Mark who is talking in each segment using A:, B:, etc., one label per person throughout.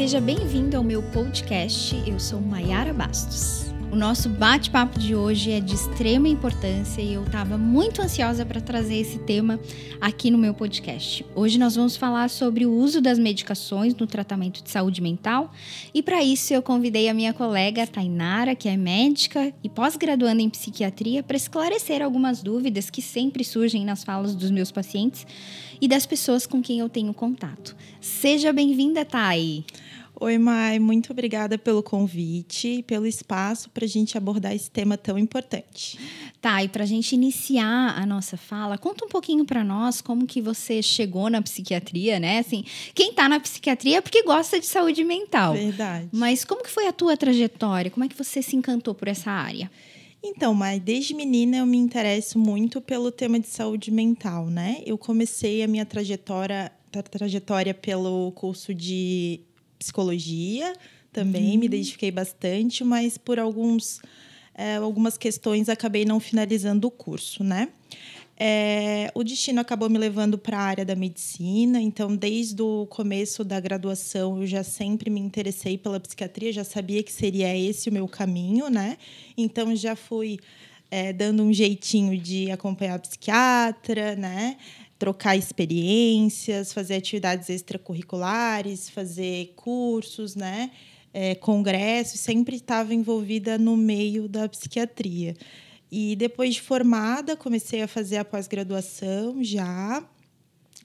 A: Seja bem-vindo ao meu podcast. Eu sou Maiara Bastos. O nosso bate-papo de hoje é de extrema importância e eu estava muito ansiosa para trazer esse tema aqui no meu podcast. Hoje nós vamos falar sobre o uso das medicações no tratamento de saúde mental e para isso eu convidei a minha colega Tainara, que é médica e pós-graduanda em psiquiatria, para esclarecer algumas dúvidas que sempre surgem nas falas dos meus pacientes e das pessoas com quem eu tenho contato. Seja bem-vinda, Thay!
B: Oi, Mai, muito obrigada pelo convite e pelo espaço para a gente abordar esse tema tão importante.
A: Tá, e para a gente iniciar a nossa fala, conta um pouquinho para nós como que você chegou na psiquiatria, né? Assim, quem está na psiquiatria é porque gosta de saúde mental.
B: Verdade.
A: Mas como que foi a tua trajetória? Como é que você se encantou por essa área?
B: Então, Mai, desde menina eu me interesso muito pelo tema de saúde mental, né? Eu comecei a minha trajetória, trajetória pelo curso de psicologia também, uhum. me identifiquei bastante, mas por alguns, é, algumas questões acabei não finalizando o curso, né? É, o destino acabou me levando para a área da medicina, então, desde o começo da graduação, eu já sempre me interessei pela psiquiatria, já sabia que seria esse o meu caminho, né? Então, já fui é, dando um jeitinho de acompanhar a psiquiatra, né? Trocar experiências, fazer atividades extracurriculares, fazer cursos, né? É, congressos, sempre estava envolvida no meio da psiquiatria. E depois de formada, comecei a fazer a pós-graduação já.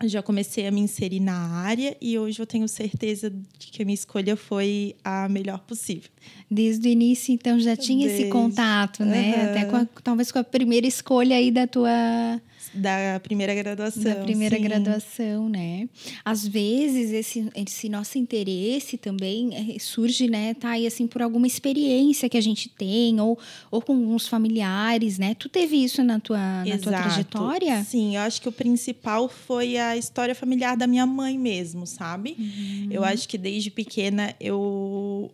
B: Já comecei a me inserir na área e hoje eu tenho certeza de que a minha escolha foi a melhor possível.
A: Desde o início, então, já tinha Desde. esse contato, né? Uhum. Até com a, talvez com a primeira escolha aí da tua
B: da primeira graduação. Da
A: primeira
B: sim.
A: graduação, né? Às vezes, esse, esse nosso interesse também é, surge, né, tá aí assim, por alguma experiência que a gente tem, ou, ou com alguns familiares, né? Tu teve isso na tua, na tua trajetória?
B: Sim, eu acho que o principal foi a história familiar da minha mãe mesmo, sabe? Uhum. Eu acho que desde pequena eu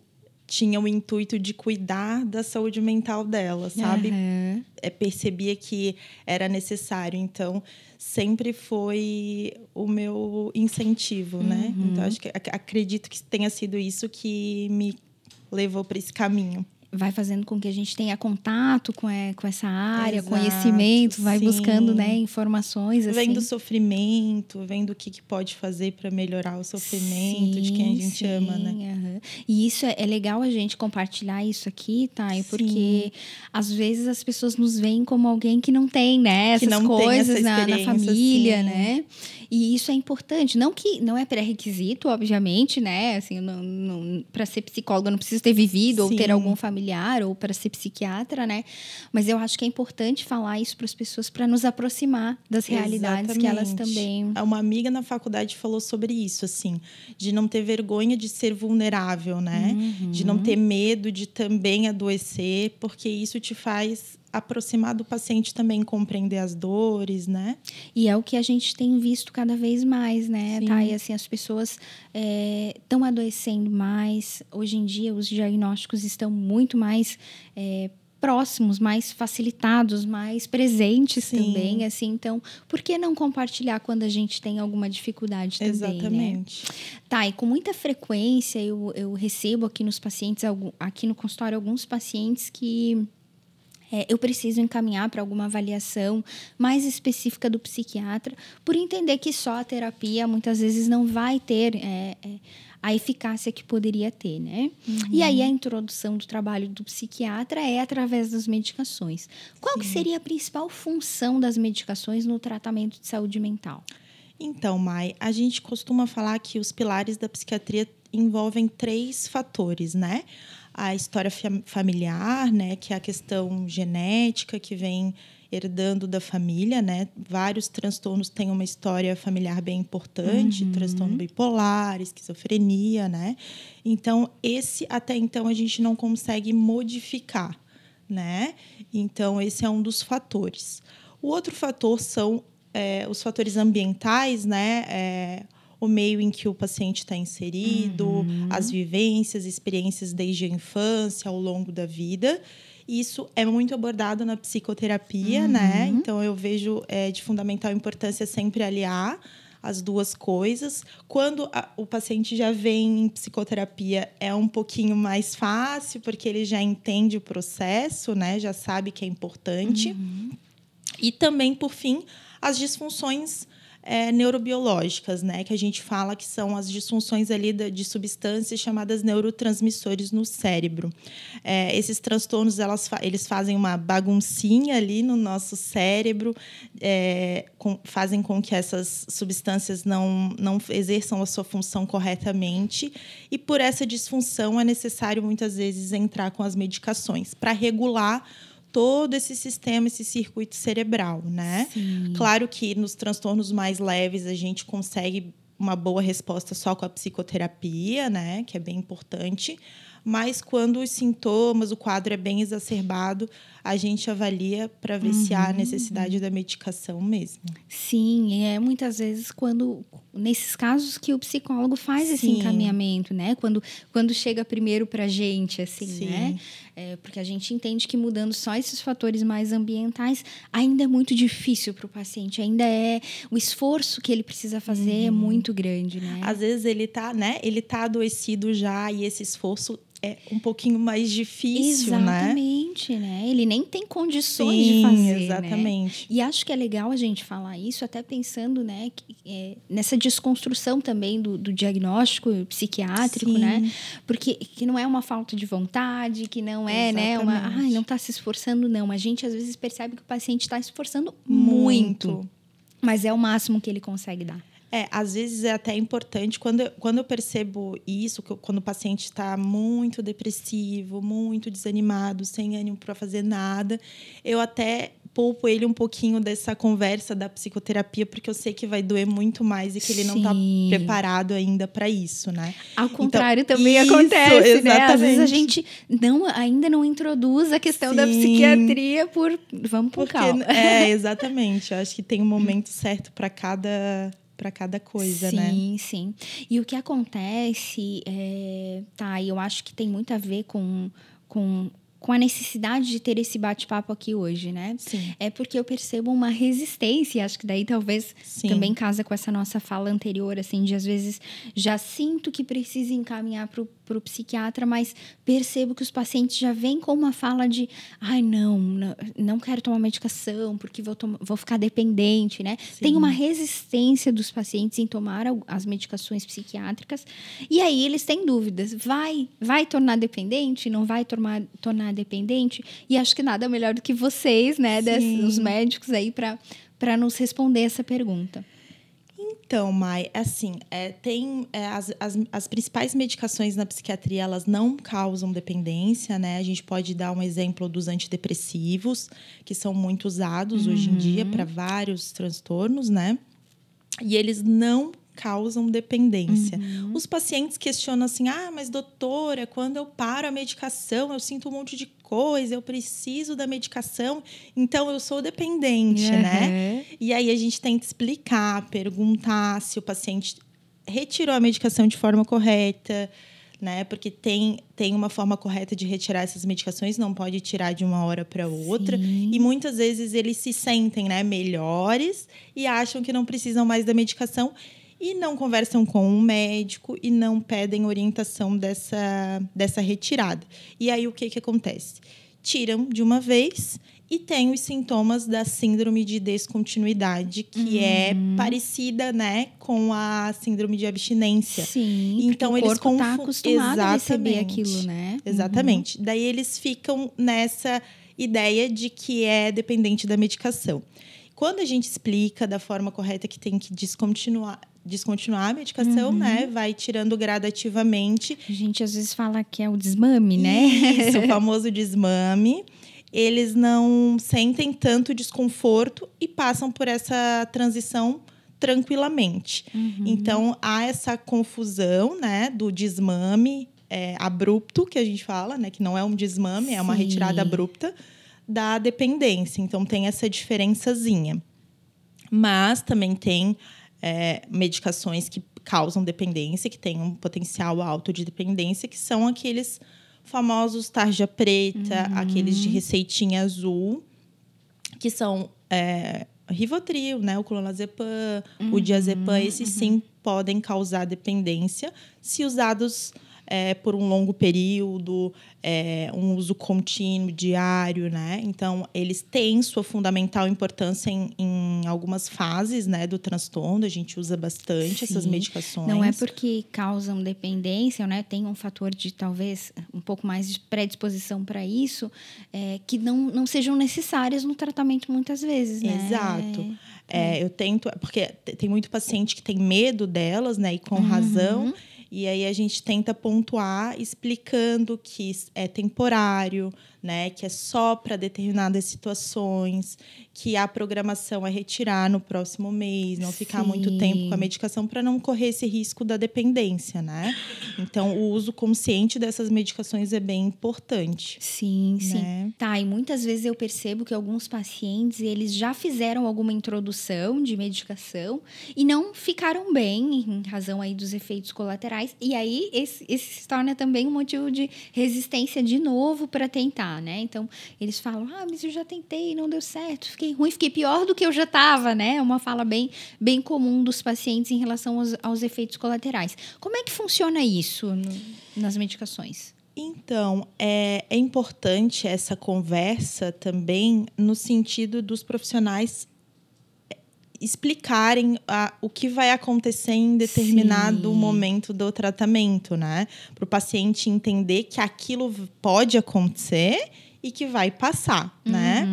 B: tinha o intuito de cuidar da saúde mental dela, sabe? Uhum. É, percebia que era necessário. Então, sempre foi o meu incentivo, né? uhum. né? Então, acho que acredito que tenha sido isso que me levou para esse caminho
A: vai fazendo com que a gente tenha contato com, é, com essa área, Exato, conhecimento, vai sim. buscando né, informações. Assim.
B: Vem do sofrimento, vem do que, que pode fazer para melhorar o sofrimento sim, de quem a gente sim, ama, né?
A: Uhum. E isso é, é, legal a gente compartilhar isso aqui, tá? Porque às vezes as pessoas nos veem como alguém que não tem, né? Essas não coisas essa na, na, família, né? E isso é importante. Não que não é pré-requisito, obviamente, né? Assim, para ser psicóloga não precisa ter vivido ou ter algum familiar familiar ou para ser psiquiatra, né? Mas eu acho que é importante falar isso para as pessoas para nos aproximar das realidades Exatamente. que elas também.
B: Uma amiga na faculdade falou sobre isso, assim, de não ter vergonha de ser vulnerável, né? Uhum. De não ter medo de também adoecer, porque isso te faz aproximar do paciente também, compreender as dores, né?
A: E é o que a gente tem visto cada vez mais, né, Sim. tá? E assim, as pessoas estão é, adoecendo mais. Hoje em dia, os diagnósticos estão muito mais é, próximos, mais facilitados, mais presentes Sim. também, assim. Então, por que não compartilhar quando a gente tem alguma dificuldade também,
B: né? Exatamente.
A: Né? Tá, e com muita frequência eu, eu recebo aqui nos pacientes, aqui no consultório, alguns pacientes que é, eu preciso encaminhar para alguma avaliação mais específica do psiquiatra, por entender que só a terapia muitas vezes não vai ter é, é, a eficácia que poderia ter, né? Uhum. E aí a introdução do trabalho do psiquiatra é através das medicações. Qual que seria a principal função das medicações no tratamento de saúde mental?
B: Então, Mai, a gente costuma falar que os pilares da psiquiatria envolvem três fatores, né? A história familiar, né, que é a questão genética que vem herdando da família, né? Vários transtornos têm uma história familiar bem importante, uhum. transtorno bipolar, esquizofrenia, né? Então, esse até então a gente não consegue modificar, né? Então, esse é um dos fatores. O outro fator são é, os fatores ambientais, né? É, o meio em que o paciente está inserido, uhum. as vivências, experiências desde a infância, ao longo da vida. Isso é muito abordado na psicoterapia, né? uhum. né? Então eu vejo é, de fundamental importância sempre aliar as duas coisas. Quando a, o paciente já vem em psicoterapia, é um pouquinho mais fácil, porque ele já entende o processo, né? Já sabe que é importante. Uhum. E também, por fim, as disfunções é, neurobiológicas, né? Que a gente fala que são as disfunções ali de, de substâncias chamadas neurotransmissores no cérebro. É, esses transtornos, elas, eles fazem uma baguncinha ali no nosso cérebro, é, com, fazem com que essas substâncias não, não exerçam a sua função corretamente. E por essa disfunção é necessário, muitas vezes, entrar com as medicações para regular todo esse sistema, esse circuito cerebral, né? Sim. Claro que nos transtornos mais leves a gente consegue uma boa resposta só com a psicoterapia, né? Que é bem importante mas quando os sintomas, o quadro é bem exacerbado, a gente avalia para ver uhum. se há uhum. necessidade da medicação mesmo.
A: Sim, é muitas vezes quando nesses casos que o psicólogo faz Sim. esse encaminhamento, né? Quando, quando chega primeiro para a gente, assim, Sim. né? É, porque a gente entende que mudando só esses fatores mais ambientais ainda é muito difícil para o paciente, ainda é o esforço que ele precisa fazer é uhum. é muito grande, né?
B: Às vezes ele tá, né? Ele tá adoecido já e esse esforço é um pouquinho mais difícil,
A: exatamente, né? Exatamente, né? Ele nem tem condições Sim, de fazer, né?
B: exatamente.
A: Né? E acho que é legal a gente falar isso, até pensando, né, que, é, nessa desconstrução também do, do diagnóstico psiquiátrico, Sim. né? Porque que não é uma falta de vontade, que não é, exatamente. né, uma, ai, não está se esforçando, não. A gente às vezes percebe que o paciente está se esforçando muito. muito. Mas é o máximo que ele consegue dar.
B: É, às vezes é até importante, quando, quando eu percebo isso, que quando o paciente está muito depressivo, muito desanimado, sem ânimo para fazer nada, eu até poupo ele um pouquinho dessa conversa da psicoterapia, porque eu sei que vai doer muito mais e que ele não está preparado ainda para isso, né?
A: Ao então, contrário, então, também isso, acontece, exatamente. né? Às vezes a gente não, ainda não introduz a questão Sim. da psiquiatria por vamos por calma.
B: É, exatamente. Eu acho que tem um momento certo para cada para cada coisa,
A: sim,
B: né?
A: Sim, sim. E o que acontece, é, tá, eu acho que tem muito a ver com, com com a necessidade de ter esse bate-papo aqui hoje, né?
B: Sim.
A: É porque eu percebo uma resistência, acho que daí talvez Sim. também casa com essa nossa fala anterior, assim, de às vezes já sinto que preciso encaminhar para o para o psiquiatra, mas percebo que os pacientes já vêm com uma fala de ai, não, não, não quero tomar medicação porque vou, vou ficar dependente, né? Sim. Tem uma resistência dos pacientes em tomar as medicações psiquiátricas e aí eles têm dúvidas. Vai, vai tornar dependente? Não vai tornar, tornar dependente? E acho que nada melhor do que vocês, né, os médicos aí para nos responder essa pergunta.
B: Então, Mai, assim, é, tem é, as, as, as, principais medicações na psiquiatria, elas não causam dependência, né? A gente pode dar um exemplo dos antidepressivos, que são muito usados uhum. hoje em dia para vários transtornos, né? E eles não causam dependência. Uhum. Os pacientes questionam assim: ah, mas doutora, quando eu paro a medicação, eu sinto um monte de coisa, eu preciso da medicação, então eu sou dependente, uhum. né? E aí a gente tenta explicar, perguntar se o paciente retirou a medicação de forma correta. Né? Porque tem, tem uma forma correta de retirar essas medicações, não pode tirar de uma hora para outra. Sim. E muitas vezes eles se sentem né, melhores e acham que não precisam mais da medicação e não conversam com um médico e não pedem orientação dessa, dessa retirada. E aí o que, que acontece? Tiram de uma vez e tem os sintomas da síndrome de descontinuidade, que é uhum. é parecida, né, com a síndrome de abstinência.
A: Sim. Então eles estão tá acostumado a receber aquilo, né?
B: Exatamente. Uhum. Daí eles ficam nessa ideia de que é dependente da medicação. Quando a gente explica da forma correta que tem que descontinuar, descontinuar a medicação, uhum. né? Vai tirando gradativamente.
A: A gente às vezes fala que é o desmame, né?
B: Isso, o famoso desmame. Eles não sentem tanto desconforto e passam por essa transição tranquilamente. Uhum. Então há essa confusão, né, do desmame é, abrupto que a gente fala, né, que não é um desmame, Sim. é uma retirada abrupta da dependência. Então tem essa diferençazinha. Mas também tem é, medicações que causam dependência, que têm um potencial alto de dependência, que são aqueles famosos tarja preta, uhum. aqueles de receitinha azul, que são é, Rivotril, né? O clonazepam,
A: Uhum,
B: o diazepam, esses sim podem causar dependência se usados é, por um longo período, é, um uso contínuo, diário, né? Então, eles têm sua fundamental importância em, em algumas fases, né, do transtorno. A gente usa bastante essas
A: Sim.
B: medicações.
A: Não é porque causam dependência, né? Tem um fator de talvez um pouco mais de predisposição para isso, é, que não, não sejam necessárias no tratamento muitas vezes, né?
B: Exato. É, eu tento, porque te- tem muito paciente que tem medo delas, né? E com
A: Uhum.
B: razão. E aí a gente tenta pontuar explicando que é temporário, né? Que é só para determinadas situações, que a programação é retirar no próximo mês, não ficar muito
A: Sim.
B: tempo com a medicação para não correr esse risco da dependência, né? Então, o uso consciente dessas medicações é bem importante.
A: Sim, sim.
B: Né?
A: Tá, e muitas vezes eu percebo que alguns pacientes, eles já fizeram alguma introdução de medicação e não ficaram bem em razão aí dos efeitos colaterais. E aí, esse, esse se torna também um motivo de resistência de novo para tentar, né? Então, eles falam, ah, mas eu já tentei, não deu certo, fiquei ruim, fiquei pior do que eu já estava, né? É uma fala bem, bem comum dos pacientes em relação aos, aos efeitos colaterais. Como é que funciona isso no- nas medicações?
B: Então, é, é importante essa conversa também no sentido dos profissionais explicarem a- o que vai acontecer em determinado
A: Sim.
B: momento do tratamento, né? Para o paciente entender que aquilo pode acontecer e que vai passar, né?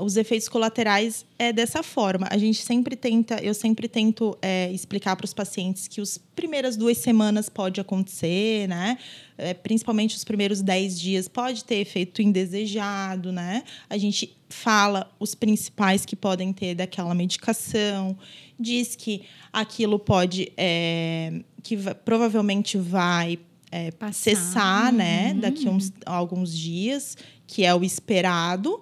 B: Os efeitos colaterais é dessa forma. A gente sempre tenta, eu sempre tento é, explicar para os pacientes que as primeiras duas semanas pode acontecer, né? É, principalmente os primeiros 10 dias pode ter efeito indesejado, né? A gente fala os principais que podem ter daquela medicação, diz que aquilo pode, é, que va- provavelmente vai é, cessar, né?
A: Uhum.
B: Daqui uns, alguns dias, que é o esperado.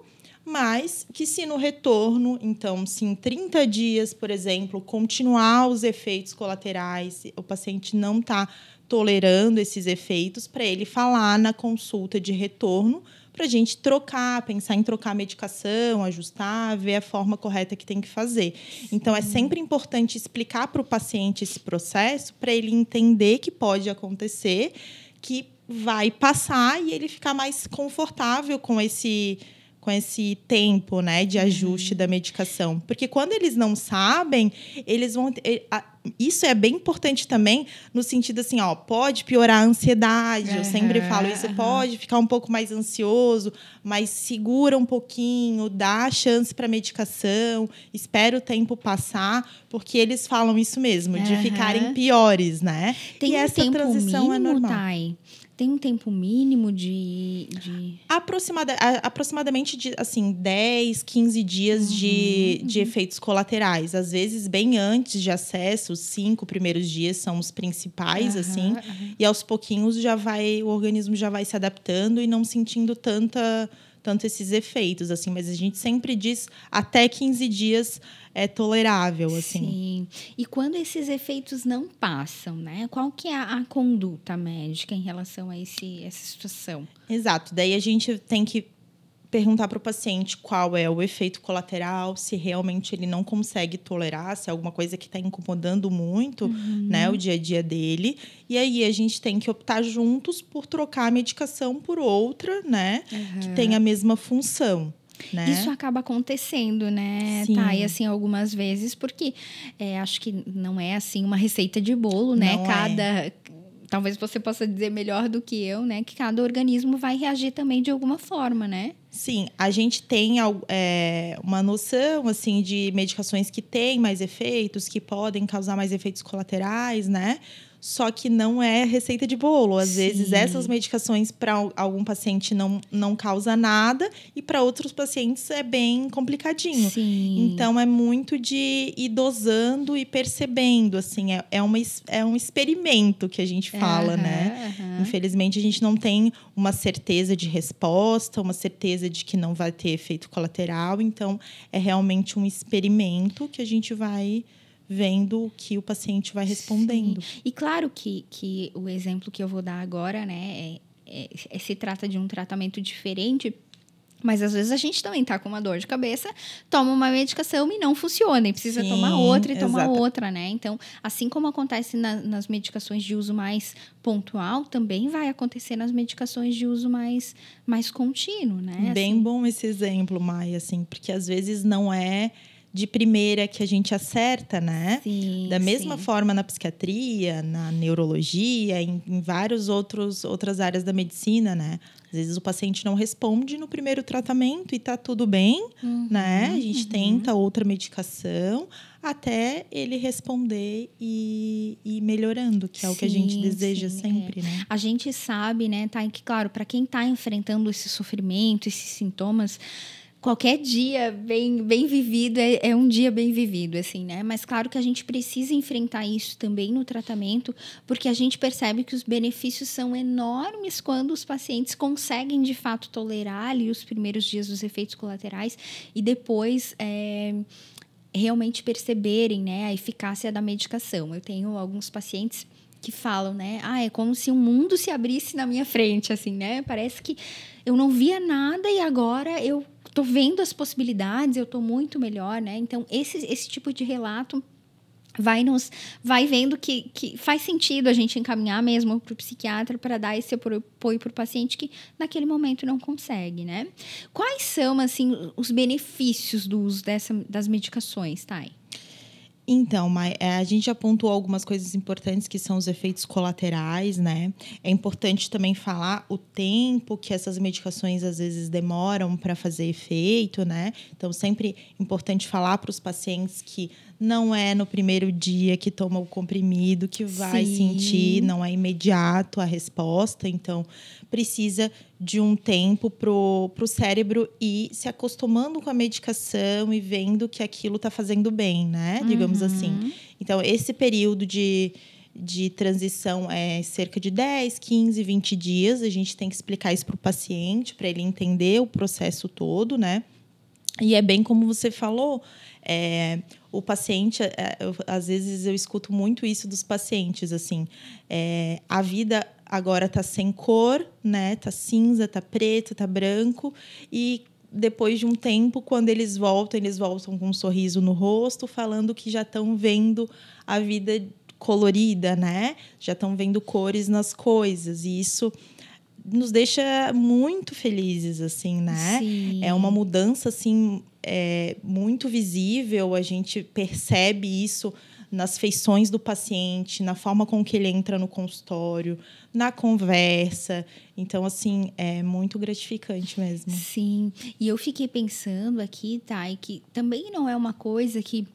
B: Mas que se no retorno, então, se em 30 dias, por exemplo, continuar os efeitos colaterais, o paciente não está tolerando esses efeitos, para ele falar na consulta de retorno, para a gente trocar, pensar em trocar a medicação, ajustar, ver a forma correta que tem que fazer. Então, é sempre importante explicar para o paciente esse processo, para ele entender que pode acontecer, que vai passar e ele ficar mais confortável com esse com esse tempo, né, de ajuste da medicação. Porque quando eles não sabem, eles vão isso é bem importante também no sentido assim, ó, pode piorar a ansiedade. Eu sempre falo isso, pode ficar um pouco mais ansioso, mas segura um pouquinho, dá chance para medicação, espera o tempo passar, porque eles falam isso mesmo, de
A: Aham.
B: ficarem piores, né?
A: Tem
B: e
A: um
B: essa
A: tempo
B: transição é
A: mínimo,
B: normal.
A: Thay? Tem um tempo mínimo de. de...
B: Aproximada, a- aproximadamente de assim 10, 15 dias
A: Uhum,
B: de, de efeitos colaterais. Às vezes, bem antes de acesso, os cinco primeiros dias são os principais,
A: Aham,
B: assim. E aos pouquinhos já vai, o organismo já vai se adaptando e não sentindo tanta, tanto esses efeitos, assim. Mas a gente sempre diz até 15 dias é tolerável, assim.
A: Sim. E quando esses efeitos não passam, né? Qual que é a, a conduta médica em relação a esse, essa situação?
B: Exato. Daí a gente tem que perguntar para o paciente qual é o efeito colateral, se realmente ele não consegue tolerar, se é alguma coisa que está incomodando muito, né, o dia a dia dele. E aí a gente tem que optar juntos por trocar a medicação por outra, né, que tem a mesma função. Né?
A: Isso acaba acontecendo, né,
B: Sim.
A: Thay? Assim, algumas vezes, porque é, acho que não é assim uma receita de bolo, né?
B: Não é.
A: Talvez você possa dizer melhor do que eu, né? Que cada organismo vai reagir também de alguma forma, né?
B: Sim, a gente tem é, uma noção assim de medicações que têm mais efeitos, que podem causar mais efeitos colaterais, né? Só que não é receita de bolo. Às
A: Sim.
B: vezes essas medicações para algum paciente não, não causa nada e para outros pacientes é bem complicadinho.
A: Sim.
B: Então é muito de ir dosando e percebendo, assim, é, é, uma, é um experimento que a gente fala,
A: Aham,
B: né?
A: aham.
B: Infelizmente, a gente não tem uma certeza de resposta, uma certeza de que não vai ter efeito colateral. Então, é realmente um experimento que a gente vai vendo o que o paciente vai respondendo.
A: E claro que, que o exemplo que eu vou dar agora, né, é- é- é- se trata de um tratamento diferente Mas às vezes a gente também tá com uma dor de cabeça, toma uma medicação e não funciona, e precisa
B: Sim,
A: tomar outra e tomar
B: exata-
A: outra, né? Então, assim como acontece na- nas medicações de uso mais pontual, também vai acontecer nas medicações de uso mais, mais contínuo, né?
B: Bem
A: Assim,
B: bom esse exemplo, Maia, assim, porque às vezes não é de primeira que a gente acerta, né?
A: sim,
B: Da mesma
A: sim.
B: forma na psiquiatria, na neurologia, em, em várias outros, outras áreas da medicina, né? Às vezes o paciente não responde no primeiro tratamento e tá tudo bem,
A: Uhum,
B: né? A gente
A: uhum.
B: tenta outra medicação até ele responder e e melhorando, que é o que a gente deseja
A: sim, é.
B: sempre, né?
A: A gente sabe, né, tá, que claro, para quem está enfrentando esse sofrimento, esses sintomas, qualquer dia bem, bem vivido é, é um dia bem vivido, assim, né? Mas claro que a gente precisa enfrentar isso também no tratamento, porque a gente percebe que os benefícios são enormes quando os pacientes conseguem de fato tolerar ali os primeiros dias dos efeitos colaterais e depois é, realmente perceberem né, a eficácia da medicação. Eu tenho alguns pacientes que falam, né? Ah, é como se um mundo se abrisse na minha frente, assim, né? Parece que eu não via nada e agora eu tô vendo as possibilidades, eu tô muito melhor, né? Então, esse, esse tipo de relato vai nos vai vendo que, que faz sentido a gente encaminhar mesmo para o psiquiatra para dar esse apoio para o paciente que naquele momento não consegue, né? Quais são assim os benefícios do uso dessa, das medicações, Thay?
B: Então, Mai, é, a gente já pontuou algumas coisas importantes que são os efeitos colaterais, né? É importante também falar o tempo que essas medicações às vezes demoram para fazer efeito, né? Então, sempre importante falar para os pacientes que não é no primeiro dia que toma o comprimido que vai
A: Sim.
B: sentir, não é imediato a resposta. Então, precisa de um tempo pro, pro cérebro ir se acostumando com a medicação e vendo que aquilo está fazendo bem, né? Digamos assim. Então, esse período de, de transição é cerca de 10, 15, 20 dias. A gente tem que explicar isso para o paciente, para ele entender o processo todo, né? E é bem como você falou, é, o paciente, é, eu- às vezes eu escuto muito isso dos pacientes, assim, é, a vida agora tá sem cor, né? Tá cinza, tá preto, tá branco e depois de um tempo, quando eles voltam, eles voltam com um sorriso no rosto, falando que já estão vendo a vida colorida, né? Já estão vendo cores nas coisas e isso nos deixa muito felizes, assim, né?
A: Sim.
B: É uma mudança assim é, muito visível. A gente percebe isso nas feições do paciente, na forma com que ele entra no consultório, na conversa. Então, assim, é muito gratificante mesmo.
A: Sim, e eu fiquei pensando aqui, Thay, que também não é uma coisa que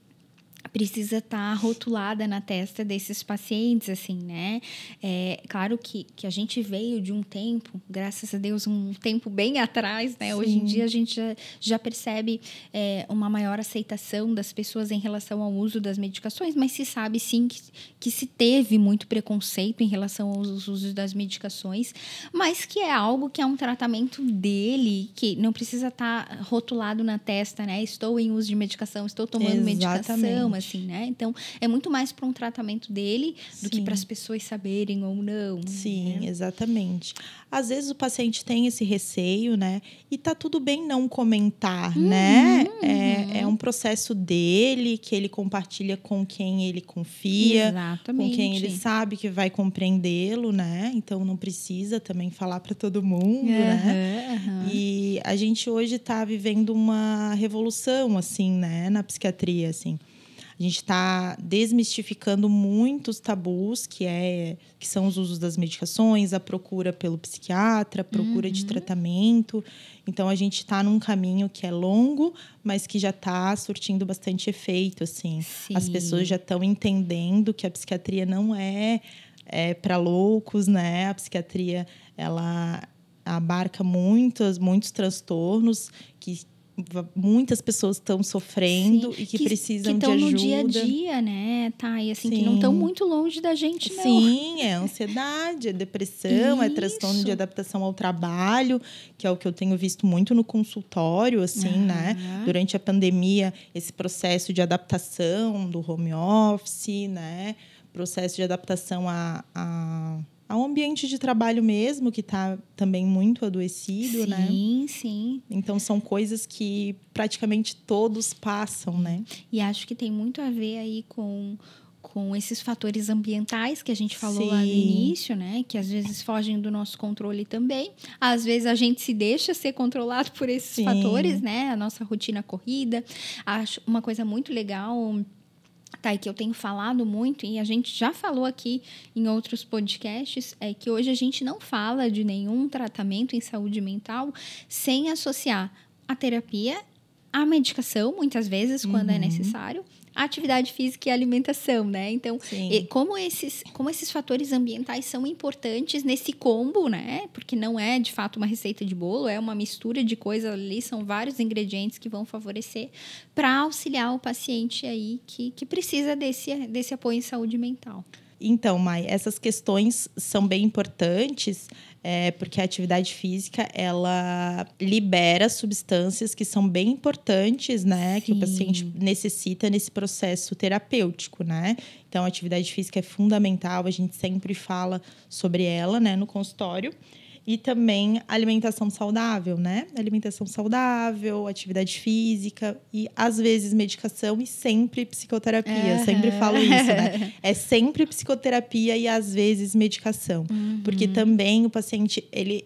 A: precisa estar rotulada na testa desses pacientes, assim, né? É claro que, que a gente veio de um tempo, graças a Deus, um tempo bem atrás, né? Hoje em
B: Sim.
A: dia a gente já, já percebe é, uma maior aceitação das pessoas em relação ao uso das medicações, mas se sabe sim que, que se teve muito preconceito em relação aos usos das medicações, mas que é algo que é um tratamento dele, que não precisa estar rotulado na testa, né? Estou em uso de medicação, estou tomando medicação, Assim, né? Então, é muito mais para um tratamento dele do que para as pessoas saberem ou não.
B: Sim,
A: né?
B: exatamente. Às vezes o paciente tem esse receio, né? E tá tudo bem não comentar, né? É, é um processo dele que ele compartilha com quem ele confia.
A: Exatamente.
B: com quem ele sabe que vai compreendê-lo, né? Então não precisa também falar para todo mundo, né?
A: Aham, aham.
B: E a gente hoje está vivendo uma revolução assim, né, na psiquiatria, assim. A gente está desmistificando muitos tabus que é que são os usos das medicações, a procura pelo psiquiatra, a procura de tratamento. Então a gente está num caminho que é longo, mas que já está surtindo bastante efeito, assim. As
A: Sim.
B: pessoas já estão entendendo que a psiquiatria não é, é para loucos, né? A psiquiatria ela abarca muitos, muitos transtornos que muitas pessoas estão sofrendo
A: Sim,
B: e que, precisam
A: que
B: de
A: estão
B: ajuda.
A: no dia a dia, né, tá? E assim, que não estão
B: Sim.
A: muito longe da gente, não.
B: Sim, é ansiedade, é depressão, é transtorno
A: Isso.
B: de adaptação ao trabalho, que é o que eu tenho visto muito no consultório, assim, né?
A: Aham.
B: Durante a pandemia, esse processo de adaptação do home office, né? Processo de adaptação a, a, ao ambiente de trabalho mesmo, que está também muito adoecido,
A: sim,
B: né?
A: Sim, sim.
B: Então são coisas que praticamente todos passam, né?
A: E acho que tem muito a ver aí com com esses fatores ambientais que a gente falou Sim. lá no início, né? Que às vezes fogem do nosso controle também. Às vezes a gente se deixa ser controlado por esses Sim. fatores, né? A nossa rotina corrida. Acho uma coisa muito legal tá, e que eu tenho falado muito, e a gente já falou aqui em outros podcasts, é que hoje a gente não fala de nenhum tratamento em saúde mental sem associar a terapia à medicação, muitas vezes, quando é uhum. é necessário, a atividade física e alimentação, né? Então, como esses, como esses fatores ambientais são importantes nesse combo, né? Porque não é de fato uma receita de bolo, é uma mistura de coisas ali, são vários ingredientes que vão favorecer para auxiliar o paciente aí que, que precisa desse, desse apoio em saúde mental.
B: Então, Mai, essas questões são bem importantes é, porque a atividade física ela libera substâncias que são bem importantes, né, Sim. que o paciente necessita nesse processo terapêutico, né? Então, a atividade física é fundamental, a gente sempre fala sobre ela, né, no consultório e também alimentação saudável, né? Alimentação saudável, atividade física e às vezes medicação e sempre psicoterapia. Uhum. Sempre falo isso, né? É sempre psicoterapia e às vezes medicação, uhum. porque também o paciente ele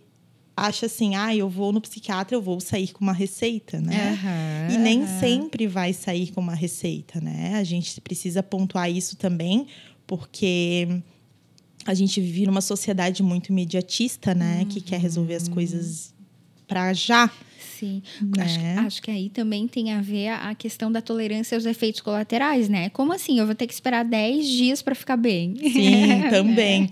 B: acha assim, ah, eu vou no psiquiatra, eu vou sair com uma receita, né? Uhum, e nem uhum. sempre vai sair com uma receita, né? A gente precisa pontuar isso também, porque a gente vive numa sociedade muito imediatista, né? Uhum. Que quer resolver as coisas para já.
A: Sim, né? acho, acho, que aí também tem a ver a questão da tolerância aos efeitos colaterais, né? Como assim? Eu vou ter que esperar 10 dias para ficar bem.
B: Sim, também.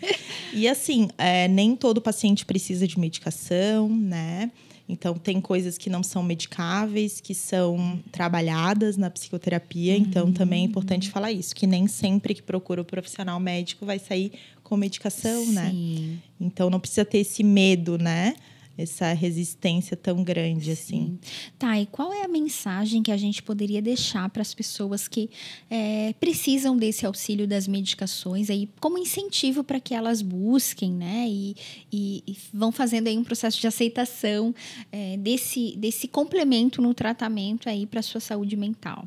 B: E assim, é, nem todo paciente precisa de medicação, né? Então, tem coisas que não são medicáveis, que são trabalhadas na psicoterapia. Uhum. Então, também é importante falar isso, que nem sempre que procura o profissional médico vai sair com medicação, né? Sim. né? Então, não precisa ter esse medo, né? essa resistência tão grande assim.
A: Tá, e qual é a mensagem que a gente poderia deixar para as pessoas que é, precisam desse auxílio das medicações aí, como incentivo para que elas busquem, né? E, e, e, vão fazendo aí um processo de aceitação é, desse, desse complemento no tratamento aí para a sua saúde mental.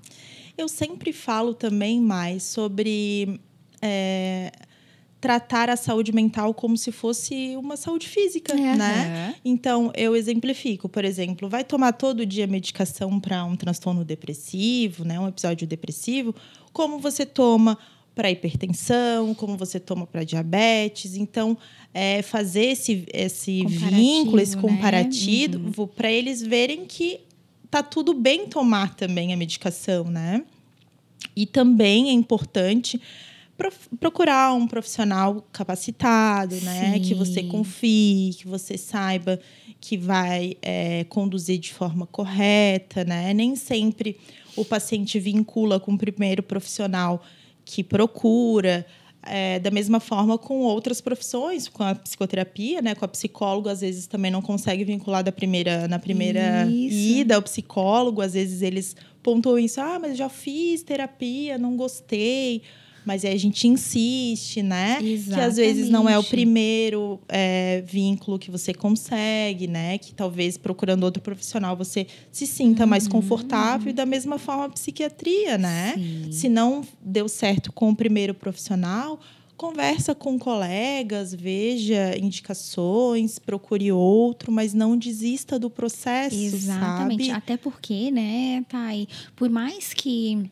B: Eu sempre falo também mais sobre. É, tratar a saúde mental como se fosse uma saúde física, é. né? Então, eu exemplifico, por exemplo, vai tomar todo dia medicação para um transtorno depressivo, né, um episódio depressivo, como você toma para hipertensão, como você toma para diabetes. Então, é, fazer esse, esse vínculo, esse comparativo, né? uhum. para eles verem que tá tudo bem tomar também a medicação, né? E também é importante procurar um profissional capacitado, né? Sim. Que você confie, que você saiba que vai é, conduzir de forma correta, né? Nem sempre o paciente vincula com o primeiro profissional que procura. É, da mesma forma com outras profissões, com a psicoterapia, né? Com a psicóloga, às vezes também não consegue vincular da primeira, na primeira isso. ida ao psicólogo. Às vezes eles pontuam isso, ah, mas já fiz terapia, não gostei mas aí a gente insiste, né? Exatamente. Que às vezes não é o primeiro é, vínculo que você consegue, né? Que talvez procurando outro profissional você se sinta uhum. mais confortável e da mesma forma a psiquiatria, né? Sim. Se não deu certo com o primeiro profissional, conversa com colegas, veja indicações, procure outro, mas não desista do processo, Exatamente. Sabe?
A: Até porque, né, Thay, por mais que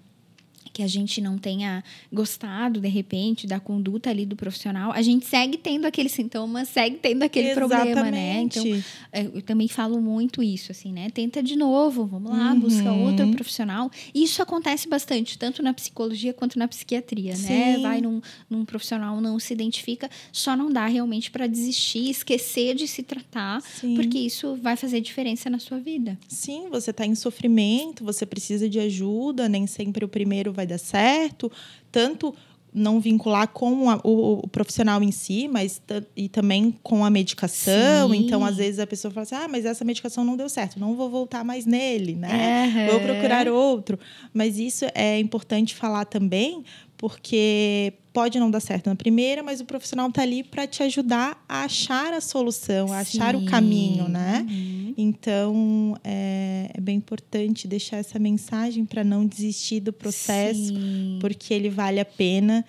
A: que a gente não tenha gostado, de repente, da conduta ali do profissional, a gente segue tendo aquele sintoma, segue tendo aquele Exatamente. problema, né? Então, é, eu também falo muito isso, assim, né? Tenta de novo, vamos lá, uhum. busca outro profissional. Isso acontece bastante, tanto na psicologia quanto na psiquiatria, né? Sim. né? Vai num, num profissional, não se identifica, só não dá realmente para desistir, esquecer de se tratar, Sim. porque isso vai fazer diferença na sua vida.
B: Sim, você está em sofrimento, você precisa de ajuda, nem sempre o primeiro vai vai dar certo, tanto não vincular com a, o, o, profissional em si, mas e também com a medicação. Sim. Então, às vezes a pessoa fala assim: ah, mas essa medicação não deu certo, não vou voltar mais nele, né? Uhum. Vou procurar outro. Mas isso é importante falar também, porque pode não dar certo na primeira, mas o profissional está ali para te ajudar a achar a solução, a Sim. achar o caminho, né? Uhum. Então é, é, bem importante deixar essa mensagem para não desistir do processo, Sim. porque ele vale a pena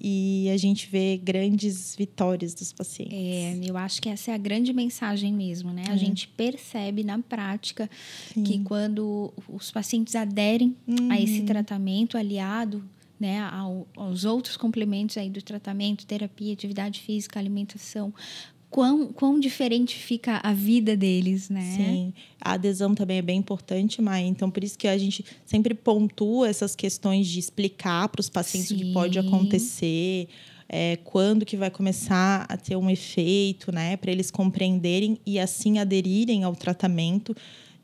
B: e a gente vê grandes vitórias dos pacientes.
A: É, eu acho que essa é a grande mensagem mesmo, né? É. A gente percebe na prática Sim. que quando os pacientes aderem uhum. a esse uhum. tratamento aliado né, ao, aos outros complementos aí do tratamento, terapia, atividade física, alimentação, quão, quão diferente fica a vida deles, né?
B: Sim, a adesão também é bem importante, Maia. Então, por isso que a gente sempre pontua essas questões de explicar para os pacientes Sim. o que pode acontecer, é, quando que vai começar a ter um efeito, né? Para eles compreenderem e assim aderirem ao tratamento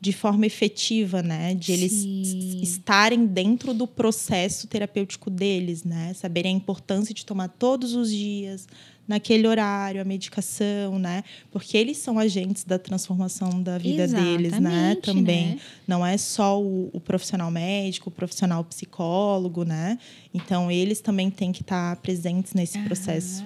B: de forma efetiva, né? De eles Sim. estarem dentro do processo terapêutico deles, né? Saberem a importância de tomar todos os dias, naquele horário, a medicação, né? Porque eles são agentes da transformação da vida Exatamente, deles, né? Também. Né? Não é só o, o, profissional médico, o profissional psicólogo, né? Então, eles também têm que estar presentes nesse processo.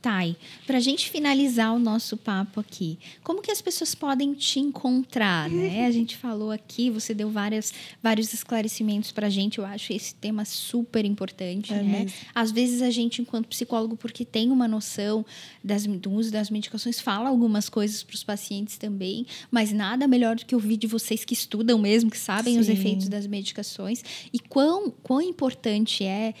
A: Thay, para a gente finalizar o nosso papo aqui, como que as pessoas podem te encontrar, né? A gente falou aqui, você deu várias, vários esclarecimentos para a gente, eu acho esse tema super importante, é né? Mesmo. Às vezes a gente, enquanto psicólogo, porque tem uma noção das, do uso das medicações, fala algumas coisas para os pacientes também, mas nada melhor do que ouvir de vocês que estudam mesmo, que sabem Sim. os efeitos das medicações e quão, quão importante é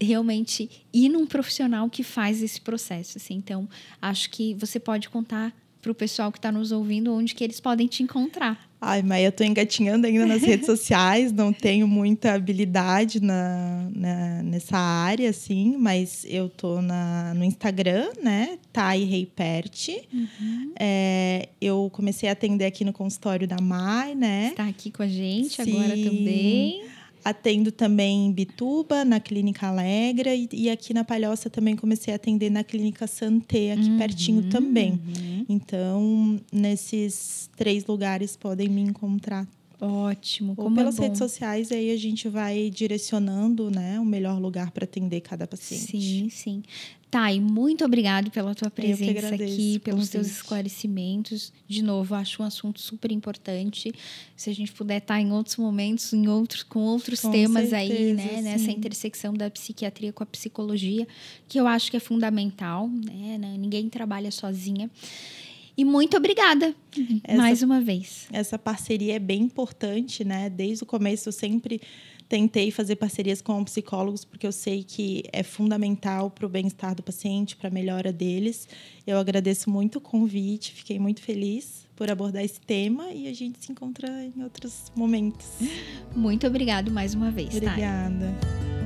A: realmente ir num profissional que faz esse processo. Assim. Então, acho que você pode contar para o pessoal que está nos ouvindo onde que eles podem te encontrar.
B: Ai, mas eu estou engatinhando ainda nas redes sociais, não tenho muita habilidade na, na, nessa área, assim, mas eu na, no Instagram, né? Thay Reipert. Uhum. É, eu comecei a atender aqui no consultório da Mai, né?
A: Está aqui com a gente Sim. agora também.
B: Atendo também em Bituba, na Clínica Alegra, e, e, aqui na Palhoça também comecei a atender na Clínica Santé, aqui uhum, pertinho também. Uhum. Então, nesses três lugares podem me encontrar.
A: Ótimo.
B: Ou pelas é redes sociais, aí a gente vai direcionando né, o melhor lugar para atender cada paciente.
A: Sim, sim. Thay, muito obrigado pela tua presença aqui, pelos teus esclarecimentos. De novo, acho um assunto super importante. Se a gente puder estar em outros momentos, em outros, com outros com temas certeza, aí, né? Sim. Nessa intersecção da psiquiatria com a psicologia, que eu acho que é fundamental, né? Ninguém trabalha sozinha. E muito obrigada essa, mais uma vez.
B: Essa parceria é bem importante, né? Desde o começo eu sempre tentei fazer parcerias com psicólogos, porque eu sei que é fundamental para o bem-estar do paciente, para a melhora deles. Eu agradeço muito o convite, fiquei muito feliz por abordar esse tema e a gente se encontra em outros momentos.
A: Muito obrigado mais uma vez.
B: Obrigada. Tá?